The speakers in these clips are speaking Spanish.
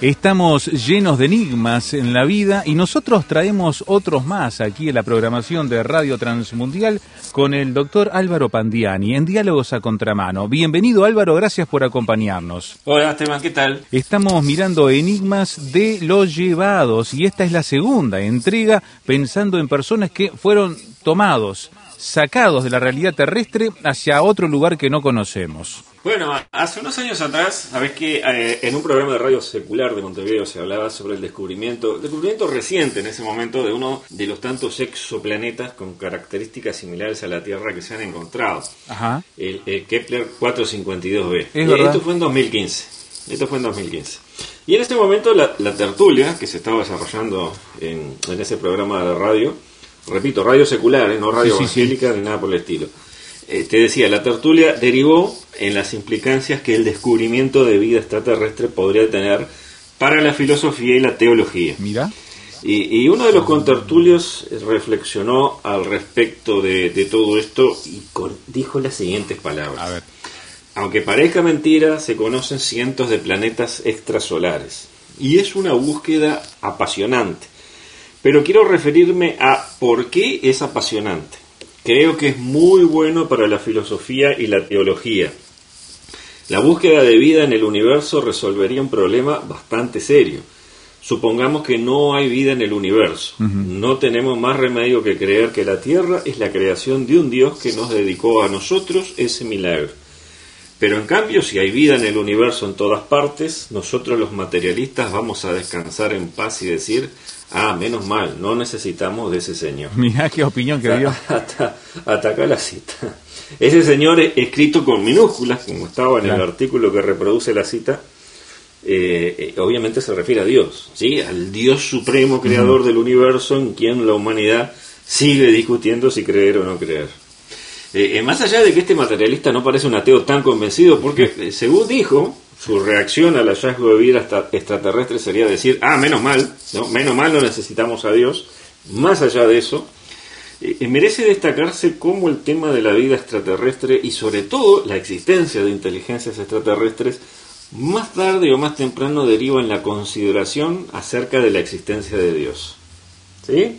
Estamos llenos de enigmas en la vida y nosotros traemos otros más aquí en la programación de Radio Transmundial con el doctor Álvaro Pandiani en Diálogos a Contramano. Bienvenido Álvaro, gracias por acompañarnos. Hola Esteban, ¿qué tal? Estamos mirando enigmas de los llevados y esta es la segunda entrega pensando en personas que fueron tomados, sacados de la realidad terrestre hacia otro lugar que no conocemos. Bueno, hace unos años atrás, sabes que eh, en un programa de radio secular de Montevideo se hablaba sobre el descubrimiento, descubrimiento reciente en ese momento de uno de los tantos exoplanetas con características similares a la Tierra que se han encontrado. Ajá. El, Kepler 452b. Es verdad. Esto fue en 2015. Esto fue en 2015. Y en este momento la, la tertulia que se estaba desarrollando en, en, ese programa de radio, repito, radio secular, ¿eh? no radio Sí, sí, sí. evangélica ni nada por el estilo. Eh, te decía, la tertulia derivó en las implicancias que el descubrimiento de vida extraterrestre podría tener para la filosofía y la teología. Mira. Y, y uno de los contertulios reflexionó al respecto de, de todo esto y con- dijo las siguientes palabras. A ver. Aunque parezca mentira, se conocen cientos de planetas extrasolares. Y es una búsqueda apasionante. Pero quiero referirme a por qué es apasionante. Creo que es muy bueno para la filosofía y la teología. La búsqueda de vida en el universo resolvería un problema bastante serio. Supongamos que no hay vida en el universo. No tenemos más remedio que creer que la Tierra es la creación de un Dios que nos dedicó a nosotros ese milagro. Pero en cambio, si hay vida en el universo en todas partes, nosotros los materialistas vamos a descansar en paz y decir, ah, menos mal, no necesitamos de ese Señor. Mira qué opinión que dio. Acá la cita. Ese señor es escrito con minúsculas, como estaba en el artículo que reproduce la cita, eh, eh, obviamente se refiere a Dios, ¿sí? al Dios supremo creador del universo en quien la humanidad sigue discutiendo si creer o no creer. Eh, eh, más allá de que este materialista no parece un ateo tan convencido, porque eh, según dijo, su reacción al hallazgo de vida extra- extraterrestre sería decir, ah, menos mal, ¿no? menos mal no necesitamos a Dios. Más allá de eso, merece destacarse cómo el tema de la vida extraterrestre y sobre todo la existencia de inteligencias extraterrestres más tarde o más temprano deriva en la consideración acerca de la existencia de Dios. ¿Sí?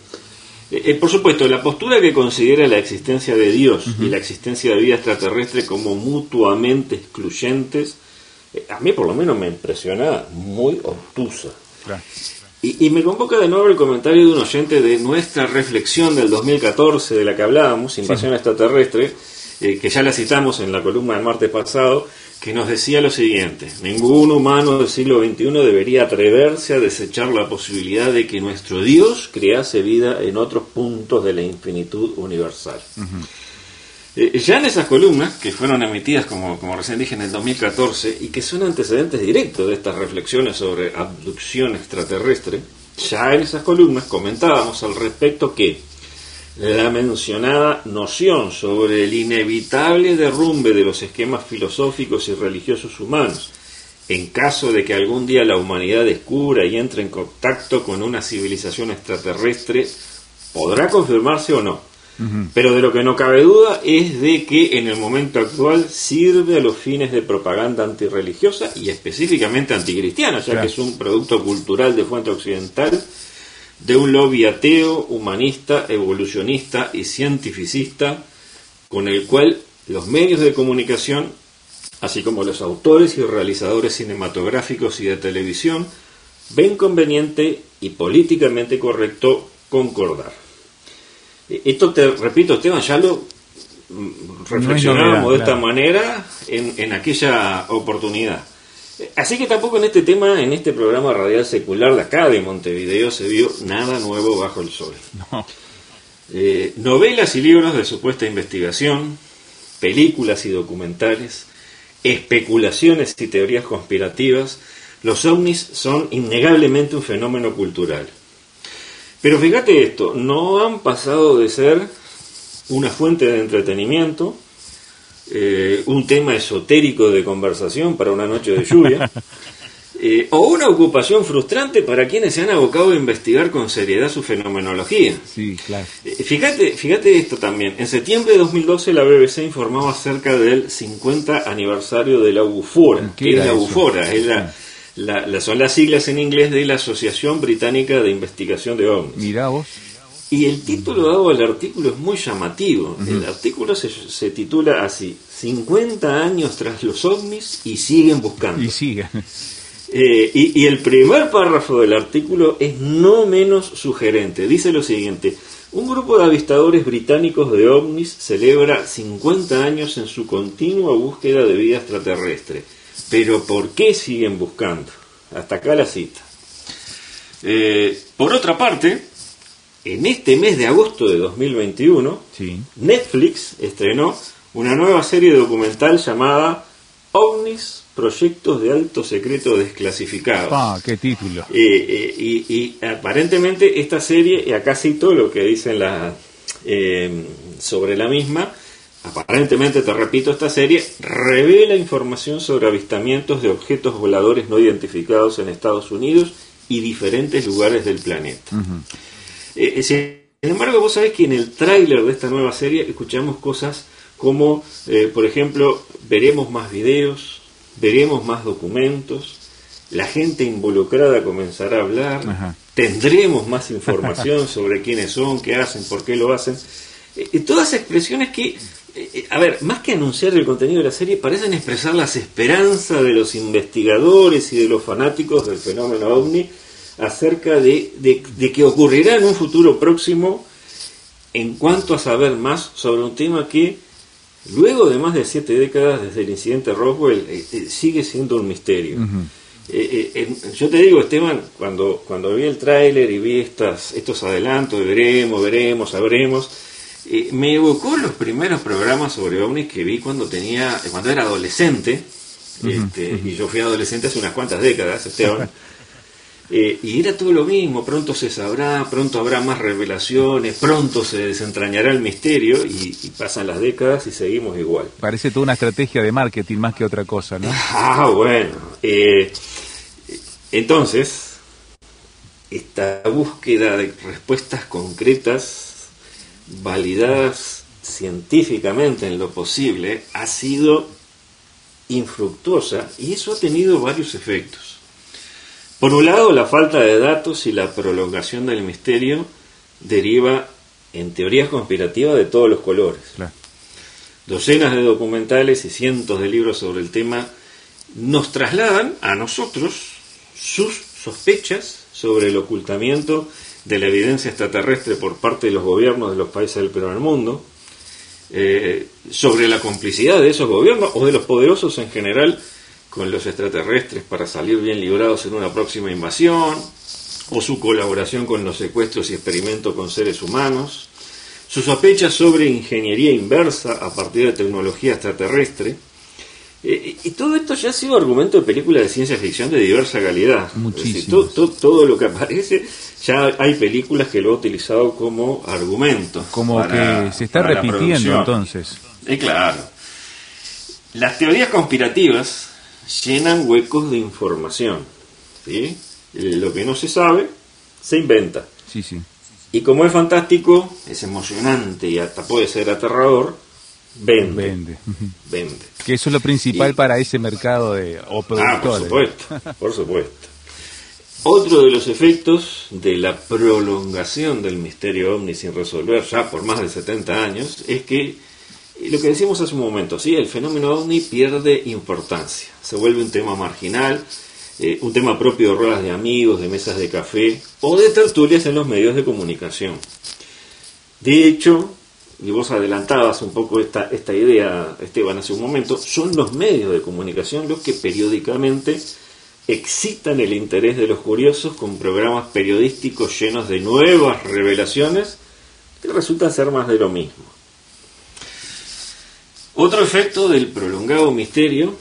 Eh, eh, por supuesto, la postura que considera la existencia de Dios y la existencia de vida extraterrestre como mutuamente excluyentes, eh, a mí por lo menos me impresiona muy obtusa. Claro. Y, y me convoca de nuevo el comentario de un oyente de nuestra reflexión del 2014 de la que hablábamos, Invasión Extraterrestre, eh, que ya la citamos en la columna del martes pasado, que nos decía lo siguiente, ningún humano del siglo XXI debería atreverse a desechar la posibilidad de que nuestro Dios crease vida en otros puntos de la infinitud universal. Eh, ya en esas columnas, que fueron emitidas, como, como recién dije, en el 2014, y que son antecedentes directos de estas reflexiones sobre abducción extraterrestre, ya en esas columnas comentábamos al respecto que la mencionada noción sobre el inevitable derrumbe de los esquemas filosóficos y religiosos humanos, en caso de que algún día la humanidad descubra y entre en contacto con una civilización extraterrestre, podrá confirmarse o no. Pero de lo que no cabe duda es de que en el momento actual sirve a los fines de propaganda antirreligiosa y específicamente anticristiana, ya Claro. que es un producto cultural de fuente occidental de un lobby ateo, humanista, evolucionista y cientificista, con el cual los medios de comunicación, así como los autores y realizadores cinematográficos y de televisión, ven conveniente y políticamente correcto concordar. Eh, Esto te repito, Esteban, ya lo mm, reflexionábamos novedad, de esta claro. manera en, en aquella oportunidad. Así que tampoco en este tema, en este programa radial secular de acá de Montevideo, se vio nada nuevo bajo el sol. No. Eh, novelas y libros de supuesta investigación, películas y documentales, especulaciones y teorías conspirativas, los ovnis son innegablemente un fenómeno cultural. Pero fíjate esto, no han pasado de ser una fuente de entretenimiento eh, un tema esotérico de conversación para una noche de lluvia, eh, o una ocupación frustrante para quienes se han abocado a investigar con seriedad su fenomenología. Sí, claro. Eh, Fíjate, fíjate esto también. En septiembre de 2012 la BBC informaba acerca del 50 aniversario de la Bufora. ¿Qué ¿Qué es la eso? Bufora? Es la- la- la- son las siglas en inglés de la Asociación Británica de Investigación de OVNIs. Mirá vos. Y el título dado al artículo es muy llamativo. El artículo se, se titula así, 50 años tras los ovnis y siguen buscando. Y sigue. Eh, y, y el primer párrafo del artículo es no menos sugerente. Dice lo siguiente, un grupo de avistadores británicos de ovnis celebra 50 años en su continua búsqueda de vida extraterrestre. Pero ¿por qué siguen buscando? Hasta acá la cita. Eh, por otra parte, en este mes de agosto de 2021, Sí. Netflix estrenó una nueva serie documental llamada OVNIs, Proyectos de Alto Secreto Desclasificados. Ah, qué título. Eh, eh, y, y aparentemente esta serie, y acá cito lo que dicen la, eh, sobre la misma, aparentemente, te repito, esta serie revela información sobre avistamientos de objetos voladores no identificados en Estados Unidos y diferentes lugares del planeta. Eh, sin embargo, vos sabés que en el tráiler de esta nueva serie escuchamos cosas como, eh, por ejemplo, veremos más videos, veremos más documentos, la gente involucrada comenzará a hablar, Ajá. tendremos más información sobre quiénes son, qué hacen, por qué lo hacen. Eh, eh, todas expresiones que, eh, eh, a ver, más que anunciar el contenido de la serie, parecen expresar las esperanzas de los investigadores y de los fanáticos del fenómeno ovni acerca de, de- de que ocurrirá en un futuro próximo en cuanto a saber más sobre un tema que, luego de más de siete décadas desde el incidente Roswell, eh, eh, sigue siendo un misterio. Eh, eh, yo te digo, Esteban, cuando, cuando vi el tráiler y vi estas, estos adelantos, de veremos, veremos, sabremos, me evocó los primeros programas sobre ovnis que vi cuando tenía, cuando era adolescente, este, y yo fui adolescente hace unas cuantas décadas, Esteban. Eh, y era todo lo mismo, pronto se sabrá, pronto habrá más revelaciones, pronto se desentrañará el misterio y, y pasan las décadas y seguimos igual. Parece toda una estrategia de marketing más que otra cosa, ¿no? Ah, bueno. eh, entonces, esta búsqueda de respuestas concretas, validadas científicamente en lo posible, ha sido infructuosa y eso ha tenido varios efectos. Por un lado, la falta de datos y la prolongación del misterio deriva en teorías conspirativas de todos los colores. Claro. Docenas de documentales y cientos de libros sobre el tema nos trasladan a nosotros sus sospechas sobre el ocultamiento de la evidencia extraterrestre por parte de los gobiernos de los países del primer mundo, eh, sobre la complicidad de esos gobiernos o de los poderosos en general con los extraterrestres para salir bien librados en una próxima invasión, o su colaboración con los secuestros y experimentos con seres humanos, sus sospechas sobre ingeniería inversa a partir de tecnología extraterrestre, eh, y todo esto ya ha sido argumento de películas de ciencia ficción de diversa calidad. Decir, to- to- todo lo que aparece, ya hay películas que lo han utilizado como argumento. Como para- que se está repitiendo entonces. Eh, claro. Las teorías conspirativas llenan huecos de información. ¿sí? Eh, Lo que no se sabe, se inventa. Sí, sí. Y como es fantástico, es emocionante y hasta puede ser aterrador, vende. Vende. Vende. Que eso es lo principal Y- para ese mercado de o Ah, por productores. supuesto, por supuesto. Otro de los efectos de la prolongación del misterio ovni sin resolver ya por más de 70 años es que lo que decimos hace un momento, sí, el fenómeno ovni pierde importancia, se vuelve un tema marginal, eh, un tema propio de ruedas de amigos, de mesas de café o de tertulias en los medios de comunicación. De hecho, y vos adelantabas un poco esta, esta idea, Esteban, hace un momento, son los medios de comunicación los que periódicamente excitan el interés de los curiosos con programas periodísticos llenos de nuevas revelaciones que resultan ser más de lo mismo. Otro efecto del prolongado misterio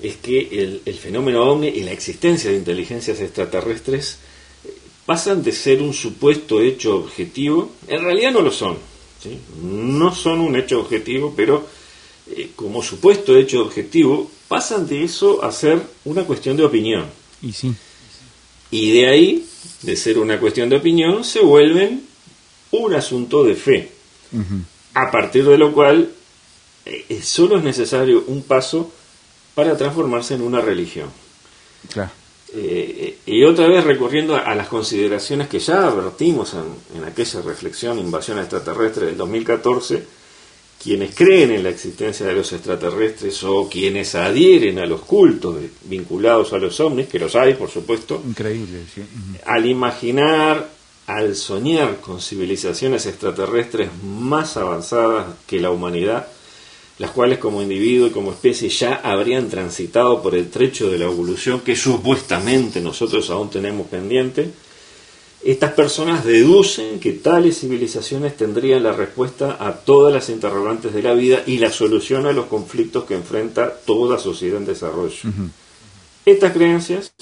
es que el, el fenómeno ovni y la existencia de inteligencias extraterrestres eh, pasan de ser un supuesto hecho objetivo, en realidad no lo son, ¿sí? no son un hecho objetivo, pero eh, como supuesto hecho objetivo, pasan de eso a ser una cuestión de opinión. Y sí. Y de ahí, de ser una cuestión de opinión, se vuelven un asunto de fe. A partir de lo cual, solo es necesario un paso para transformarse en una religión. Claro. Eh, y otra vez recurriendo a, las consideraciones que ya advertimos en, en, aquella reflexión invasión extraterrestre del 2014, quienes creen en la existencia de los extraterrestres o quienes adhieren a los cultos vinculados a los ovnis, que los hay por supuesto, increíble, sí. al imaginar, al soñar con civilizaciones extraterrestres más avanzadas que la humanidad, las cuales como individuo y como especie ya habrían transitado por el trecho de la evolución que supuestamente nosotros aún tenemos pendiente, estas personas deducen que tales civilizaciones tendrían la respuesta a todas las interrogantes de la vida y la solución a los conflictos que enfrenta toda sociedad en desarrollo. Estas creencias,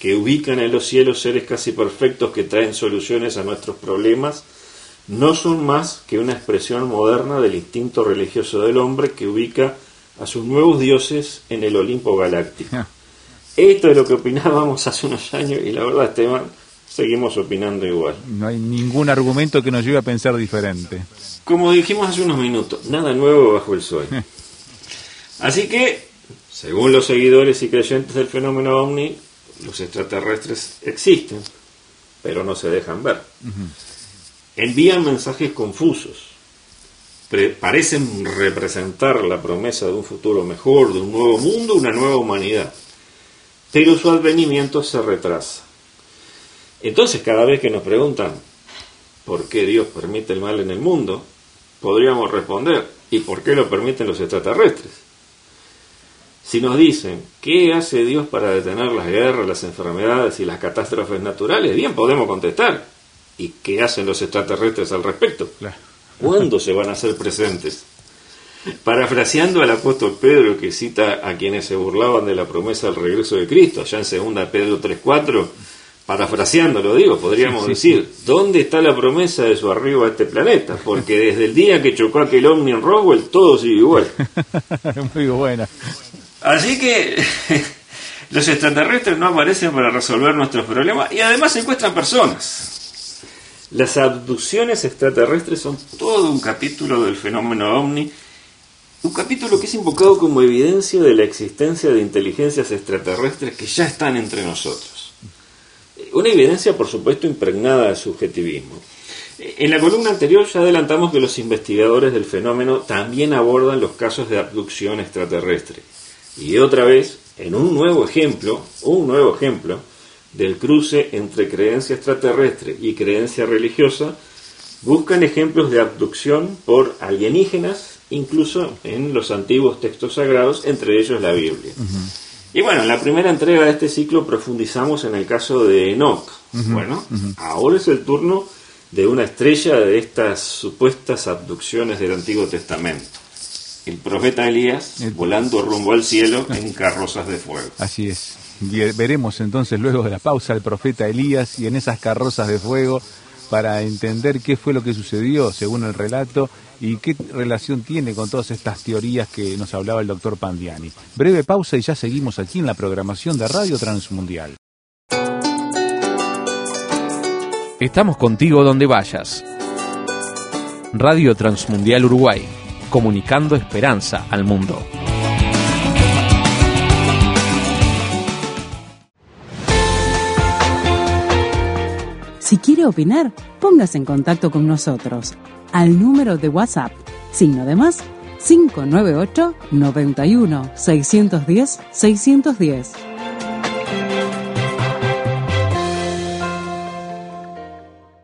que ubican en los cielos seres casi perfectos que traen soluciones a nuestros problemas, no son más que una expresión moderna del instinto religioso del hombre que ubica a sus nuevos dioses en el Olimpo galáctico. Esto es lo que opinábamos hace unos años y la verdad, Esteban, seguimos opinando igual. No hay ningún argumento que nos lleve a pensar diferente. Como dijimos hace unos minutos, nada nuevo bajo el sol. Así que, según los seguidores y creyentes del fenómeno ovni, los extraterrestres existen, pero no se dejan ver envían mensajes confusos. parecen representar la promesa de un futuro mejor, de un nuevo mundo, una nueva humanidad. Pero su advenimiento se retrasa. Entonces, cada vez que nos preguntan por qué Dios permite el mal en el mundo, podríamos responder, ¿y por qué lo permiten los extraterrestres? Si nos dicen, ¿qué hace Dios para detener las guerras, las enfermedades y las catástrofes naturales? Bien, podemos contestar, ¿Y qué hacen los extraterrestres al respecto? ¿Cuándo se van a hacer presentes? Parafraseando al apóstol Pedro que cita a quienes se burlaban de la promesa del regreso de Cristo, allá en 2 Pedro 3.4, parafraseando lo digo, podríamos decir, ¿dónde está la promesa de su arribo a este planeta? Porque desde el día que chocó aquel ovni en Roswell, todo sigue igual. Muy buena. Así que los extraterrestres no aparecen para resolver nuestros problemas y además encuentran personas. Las abducciones extraterrestres son todo un capítulo del fenómeno ovni, un capítulo que es invocado como evidencia de la existencia de inteligencias extraterrestres que ya están entre nosotros. Una evidencia, por supuesto, impregnada de subjetivismo. En la columna anterior ya adelantamos que los investigadores del fenómeno también abordan los casos de abducción extraterrestre. Y otra vez, en un nuevo ejemplo, un nuevo ejemplo, del cruce entre creencia extraterrestre y creencia religiosa, buscan ejemplos de abducción por alienígenas, incluso en los antiguos textos sagrados, entre ellos la Biblia. Y bueno, en la primera entrega de este ciclo profundizamos en el caso de Enoch. Bueno, ahora es el turno de una estrella de estas supuestas abducciones del Antiguo Testamento. El profeta Elías volando rumbo al cielo en carrozas de fuego. Así es. Veremos entonces luego de la pausa al profeta Elías y en esas carrozas de fuego para entender qué fue lo que sucedió según el relato y qué relación tiene con todas estas teorías que nos hablaba el doctor Pandiani. Breve pausa y ya seguimos aquí en la programación de Radio Transmundial. Estamos contigo donde vayas. Radio Transmundial Uruguay, comunicando esperanza al mundo. Quiere opinar, póngase en contacto con nosotros al número de WhatsApp, signo de más 598 91 610 610.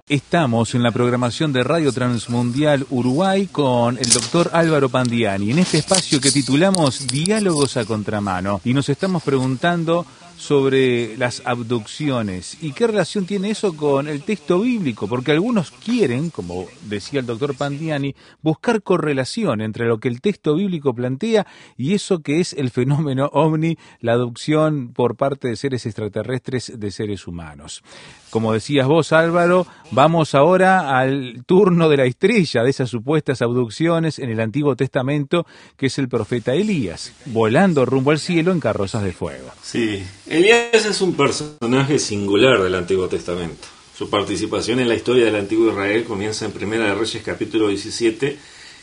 Estamos en la programación de Radio Transmundial Uruguay con el doctor Álvaro Pandiani, en este espacio que titulamos Diálogos a Contramano, y nos estamos preguntando sobre las abducciones. ¿Y qué relación tiene eso con el texto bíblico? Porque algunos quieren, como decía el doctor Pandiani, buscar correlación entre lo que el texto bíblico plantea y eso que es el fenómeno ovni, la adopción por parte de seres extraterrestres de seres humanos. Como decías vos, Álvaro, vamos ahora al turno de la estrella de esas supuestas abducciones en el Antiguo Testamento, que es el profeta Elías, volando rumbo al cielo en carrozas de fuego. Sí, Elías es un personaje singular del Antiguo Testamento. Su participación en la historia del Antiguo Israel comienza en Primera de Reyes capítulo 17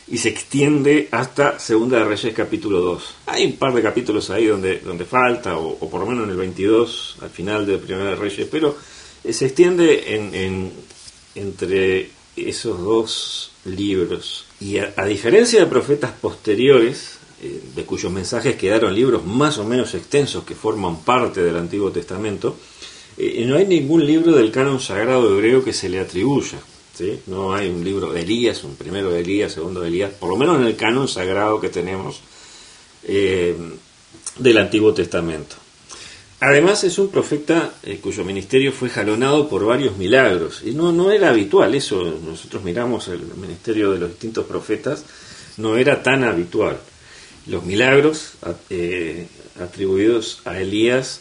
y se extiende hasta Segunda de Reyes capítulo 2. Hay un par de capítulos ahí donde, donde falta, o, por lo menos en el 22, al final de Primera de Reyes, pero se extiende en, entre esos dos libros. Y a, diferencia de profetas posteriores, eh, de cuyos mensajes quedaron libros más o menos extensos que forman parte del Antiguo Testamento, eh, no hay ningún libro del canon sagrado hebreo que se le atribuya. ¿sí? No hay un libro de Elías, un primero de Elías, segundo de Elías, por lo menos en el canon sagrado que tenemos eh, del Antiguo Testamento. Además es un profeta eh, cuyo ministerio fue jalonado por varios milagros. Y no, no era habitual eso. Nosotros miramos el ministerio de los distintos profetas, no era tan habitual. Los milagros eh, atribuidos a Elías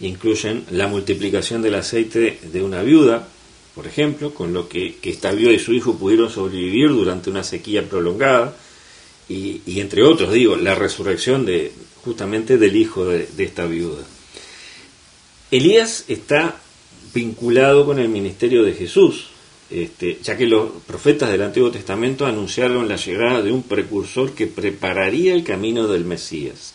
incluyen la multiplicación del aceite de una viuda, por ejemplo, con lo que, esta viuda y su hijo pudieron sobrevivir durante una sequía prolongada, y, entre otros, digo, la resurrección de justamente del hijo de esta viuda. Elías está vinculado con el ministerio de Jesús, este, ya que los profetas del Antiguo Testamento anunciaron la llegada de un precursor que prepararía el camino del Mesías.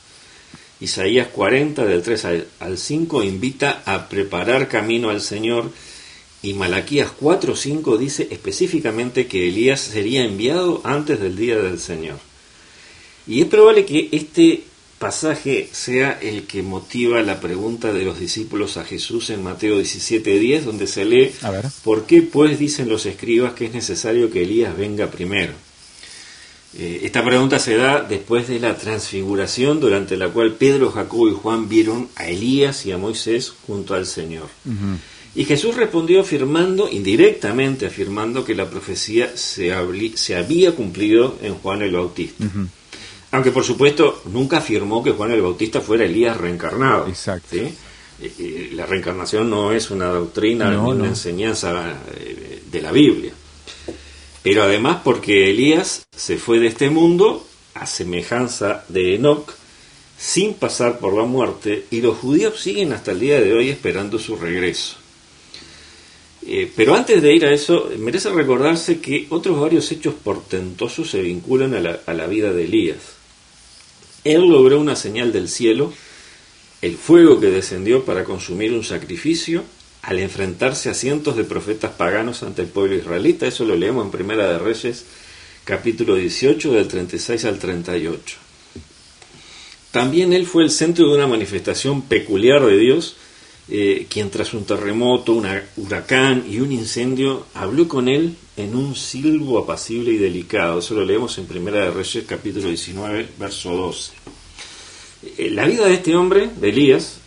Isaías 40 del 3 al 5 invita a preparar camino al Señor y Malaquías 4.5 dice específicamente que Elías sería enviado antes del día del Señor. Y es probable que este pasaje sea el que motiva la pregunta de los discípulos a Jesús en Mateo 17:10, donde se lee, ¿por qué pues dicen los escribas que es necesario que Elías venga primero? Eh, esta pregunta se da después de la transfiguración durante la cual Pedro, Jacobo y Juan vieron a Elías y a Moisés junto al Señor. Y Jesús respondió afirmando, indirectamente afirmando, que la profecía se, se había cumplido en Juan el Bautista. Aunque por supuesto nunca afirmó que Juan el Bautista fuera Elías reencarnado. Exacto. La reencarnación no es una doctrina ni una enseñanza eh, de la Biblia. Pero además porque Elías se fue de este mundo a semejanza de Enoch sin pasar por la muerte y los judíos siguen hasta el día de hoy esperando su regreso. Eh, pero antes de ir a eso, merece recordarse que otros varios hechos portentosos se vinculan a la, a la vida de Elías. Él logró una señal del cielo, el fuego que descendió para consumir un sacrificio al enfrentarse a cientos de profetas paganos ante el pueblo israelita. Eso lo leemos en Primera de Reyes, capítulo 18, del 36 al 38. También él fue el centro de una manifestación peculiar de Dios, eh, quien tras un terremoto, un huracán y un incendio habló con él en un silbo apacible y delicado. Eso lo leemos en Primera de Reyes capítulo 19, verso 12. Eh, la vida de este hombre, de Elías,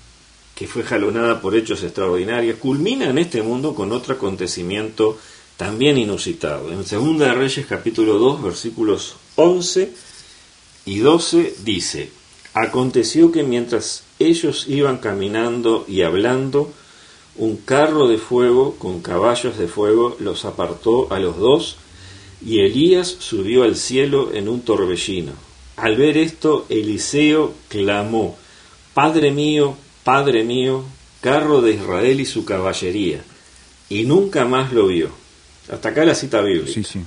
que fue jalonada por hechos extraordinarios, culmina en este mundo con otro acontecimiento también inusitado. En Segunda de Reyes capítulo 2, versículos 11 y 12 dice, aconteció que mientras ellos iban caminando y hablando, un carro de fuego con caballos de fuego los apartó a los dos, y Elías subió al cielo en un torbellino. Al ver esto, Eliseo clamó, Padre mío, Padre mío, carro de Israel y su caballería, y nunca más lo vio. Hasta acá la cita bíblica. Sí, sí.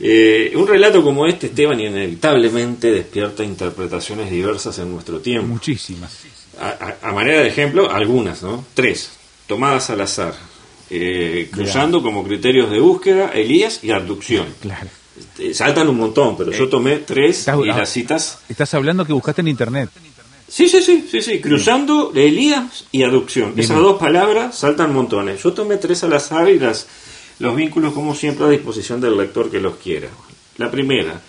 Eh, un relato como este, Esteban, inevitablemente despierta interpretaciones diversas en nuestro tiempo. Muchísimas. A, manera de ejemplo, algunas, ¿no? Tres tomadas al azar, eh, cruzando como criterios de búsqueda Elías y abducción. Claro. Este, saltan un montón, pero yo eh, tomé tres y las citas. Estás hablando que buscaste en internet. Sí, sí, sí, sí, sí, cruzando Elías y adopción. Esas dos palabras saltan montones. Yo tomé tres al azar y las, los vínculos, como siempre, a disposición del lector que los quiera. La primera,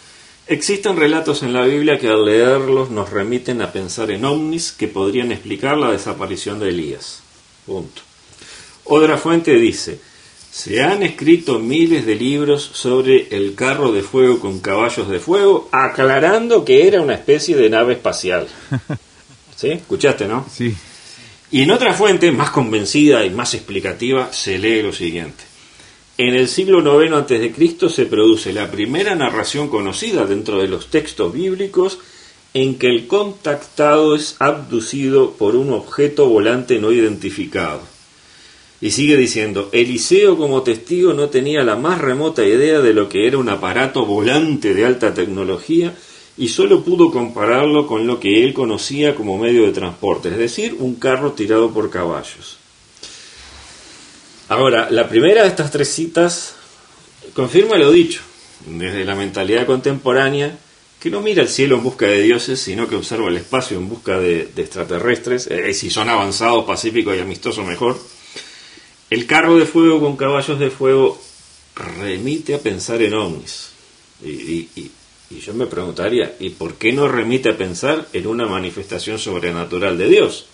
Existen relatos en la Biblia que al leerlos nos remiten a pensar en ovnis que podrían explicar la desaparición de Elías. Punto. Otra fuente dice, se han escrito miles de libros sobre el carro de fuego con caballos de fuego, aclarando que era una especie de nave espacial. ¿Sí? ¿Escuchaste, no? Sí. Y en otra fuente, más convencida y más explicativa, se lee lo siguiente. En el siglo IX a.C. se produce la primera narración conocida dentro de los textos bíblicos en que el contactado es abducido por un objeto volante no identificado. Y sigue diciendo, Eliseo como testigo no tenía la más remota idea de lo que era un aparato volante de alta tecnología y solo pudo compararlo con lo que él conocía como medio de transporte, es decir, un carro tirado por caballos. Ahora, la primera de estas tres citas confirma lo dicho, desde la mentalidad contemporánea, que no mira el cielo en busca de dioses, sino que observa el espacio en busca de, extraterrestres, eh, si son avanzados, pacíficos y amistosos mejor, el carro de fuego con caballos de fuego remite a pensar en ovnis. Y, yo me preguntaría, ¿y por qué no remite a pensar en una manifestación sobrenatural de Dios?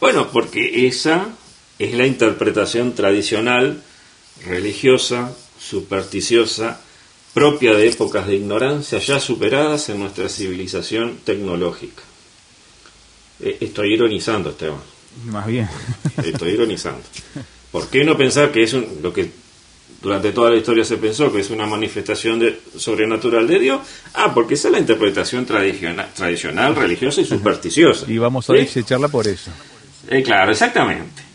Bueno, porque esa es la interpretación tradicional, religiosa, supersticiosa, propia de épocas de ignorancia ya superadas en nuestra civilización tecnológica. Eh, estoy ironizando, Esteban. Más bien. Estoy ironizando. ¿Por qué no pensar que es lo que durante toda la historia se pensó que es una manifestación de, sobrenatural de Dios? Ah, porque esa es la interpretación tradicional, tradicional religiosa y supersticiosa. Y vamos a desecharla por eso. Eh, claro, exactamente.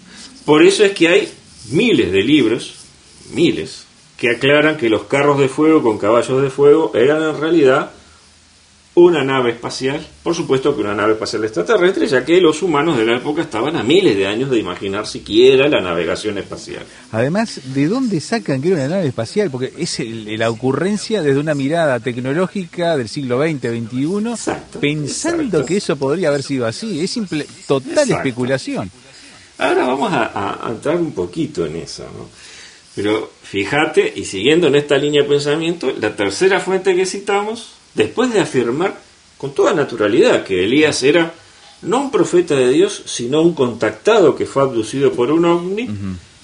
Por eso es que hay miles de libros, miles, que aclaran que los carros de fuego con caballos de fuego eran en realidad una nave espacial, por supuesto que una nave espacial extraterrestre, ya que los humanos de la época estaban a miles de años de imaginar siquiera la navegación espacial. Además, ¿de dónde sacan que era una nave espacial? Porque es la ocurrencia desde una mirada tecnológica del siglo XX, XXI, pensando que eso podría haber sido así. Es simple, total especulación. Ahora vamos a, entrar un poquito en eso, ¿no? Pero fíjate, y siguiendo en esta línea de pensamiento, la tercera fuente que citamos después de afirmar con toda naturalidad que Elías era no un profeta de Dios, sino un contactado que fue abducido por un ovni,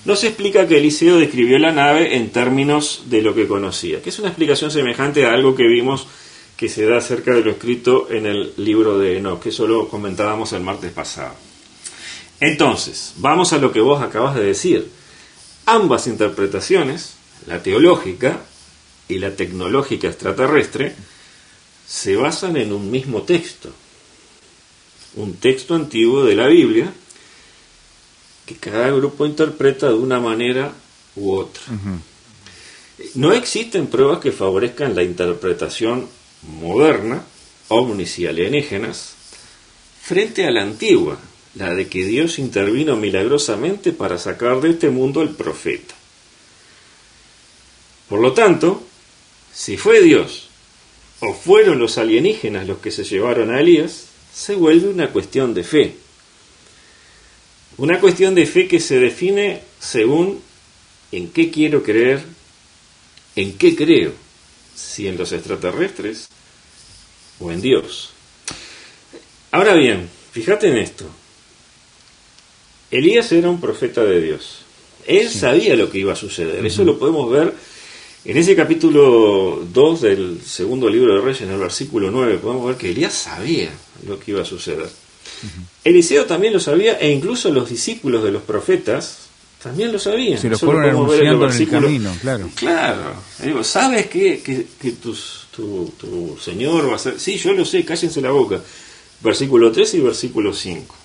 nos explica que Eliseo describió la nave en términos de lo que conocía, que es una explicación semejante a algo que vimos que se da acerca de lo escrito en el libro de Enoch, que eso lo comentábamos el martes pasado. Entonces, vamos a lo que vos acabas de decir. Ambas interpretaciones, la teológica y la tecnológica extraterrestre, se basan en un mismo texto, un texto antiguo de la Biblia que cada grupo interpreta de una manera u otra. No existen pruebas que favorezcan la interpretación moderna, ovnis y alienígenas, frente a la antigua, la de que Dios intervino milagrosamente para sacar de este mundo al profeta. Por lo tanto, si fue Dios o fueron los alienígenas los que se llevaron a Elías, se vuelve una cuestión de fe. Una cuestión de fe que se define según en qué quiero creer, en qué creo, si en los extraterrestres o en Dios. Ahora bien, fíjate en esto. Elías era un profeta de Dios. Él sabía lo que iba a suceder. Eso lo podemos ver en ese capítulo 2 del segundo libro de Reyes, en el versículo 9, podemos ver que Elías sabía lo que iba a suceder. Eliseo también lo sabía, e incluso los discípulos de los profetas también lo sabían. Se lo fueron anunciando en el camino, claro. Claro. Digo, ¿sabes que, que, tu, tu, Señor va a ser...? Sí, yo lo sé, cállense la boca. Versículo 3 y versículo 5.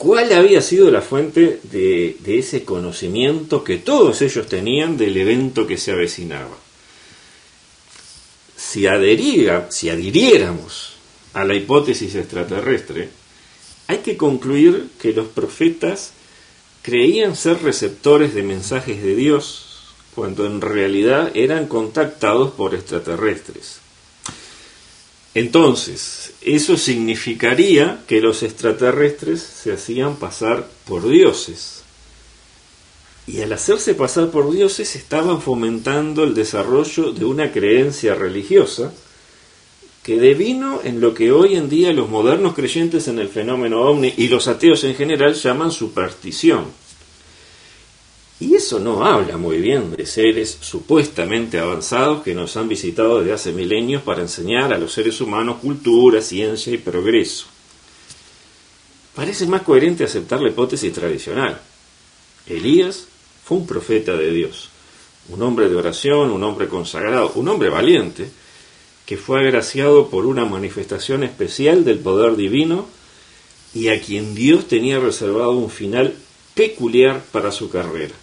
¿Cuál había sido la fuente de, ese conocimiento que todos ellos tenían del evento que se avecinaba? Si, si adhiriéramos a la hipótesis extraterrestre, hay que concluir que los profetas creían ser receptores de mensajes de Dios cuando en realidad eran contactados por extraterrestres. Entonces, eso significaría que los extraterrestres se hacían pasar por dioses. Y al hacerse pasar por dioses estaban fomentando el desarrollo de una creencia religiosa que devino en lo que hoy en día los modernos creyentes en el fenómeno ovni y los ateos en general llaman superstición. Y eso no habla muy bien de seres supuestamente avanzados que nos han visitado desde hace milenios para enseñar a los seres humanos cultura, ciencia y progreso. Parece más coherente aceptar la hipótesis tradicional. Elías fue un profeta de Dios, un hombre de oración, un hombre consagrado, un hombre valiente, que fue agraciado por una manifestación especial del poder divino y a quien Dios tenía reservado un final peculiar para su carrera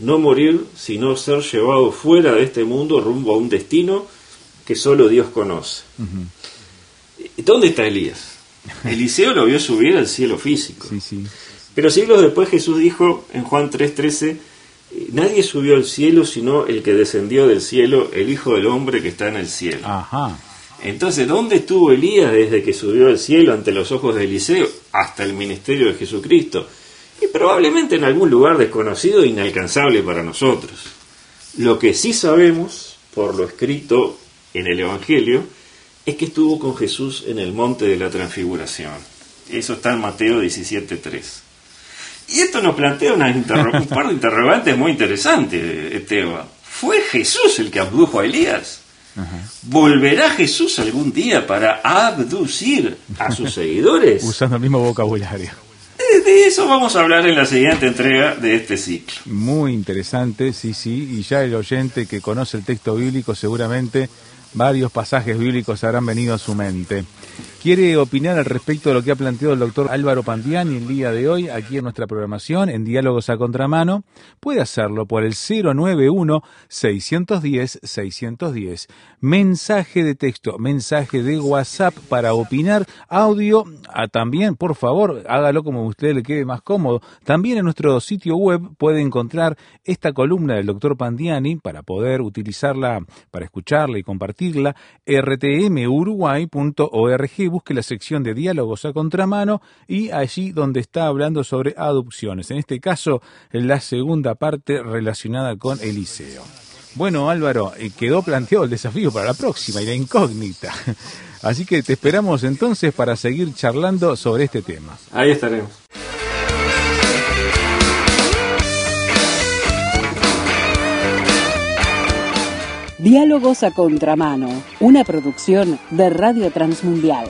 no morir, sino ser llevado fuera de este mundo rumbo a un destino que solo Dios conoce. ¿Dónde está Elías? Eliseo lo vio subir al cielo físico. Pero siglos después Jesús dijo en Juan 3:13, nadie subió al cielo sino el que descendió del cielo, el Hijo del Hombre que está en el cielo. Entonces, ¿dónde estuvo Elías desde que subió al cielo ante los ojos de Eliseo hasta el ministerio de Jesucristo? Y probablemente en algún lugar desconocido e inalcanzable para nosotros. Lo que sí sabemos, por lo escrito en el Evangelio, es que estuvo con Jesús en el monte de la transfiguración. Eso está en Mateo 17.3. Y esto nos plantea un par de interrogantes muy interesantes, Esteban. ¿Fue Jesús el que abdujo a Elías? ¿Volverá Jesús algún día para abducir a sus seguidores? Usando el mismo vocabulario de eso vamos a hablar en la siguiente entrega de este ciclo. Muy interesante, sí, sí, y ya el oyente que conoce el texto bíblico seguramente varios pasajes bíblicos habrán venido a su mente. ¿Quiere opinar al respecto de lo que ha planteado el doctor Álvaro Pandiani el día de hoy aquí en nuestra programación, en Diálogos a Contramano? Puede hacerlo por el 091-610-610. Mensaje de texto, mensaje de WhatsApp para opinar, audio, ah, también, por favor, hágalo como a usted le quede más cómodo. También en nuestro sitio web puede encontrar esta columna del doctor Pandiani para poder utilizarla, para escucharla y compartirla, rtmuruguay.org busque la sección de diálogos a contramano y allí donde está hablando sobre adopciones. En este caso, la segunda parte relacionada con Eliseo. Bueno, Álvaro, eh, quedó planteado el desafío para la próxima y la incógnita. Así que te esperamos entonces para seguir charlando sobre este tema. Ahí estaremos. Diálogos a Contramano, una producción de Radio Transmundial.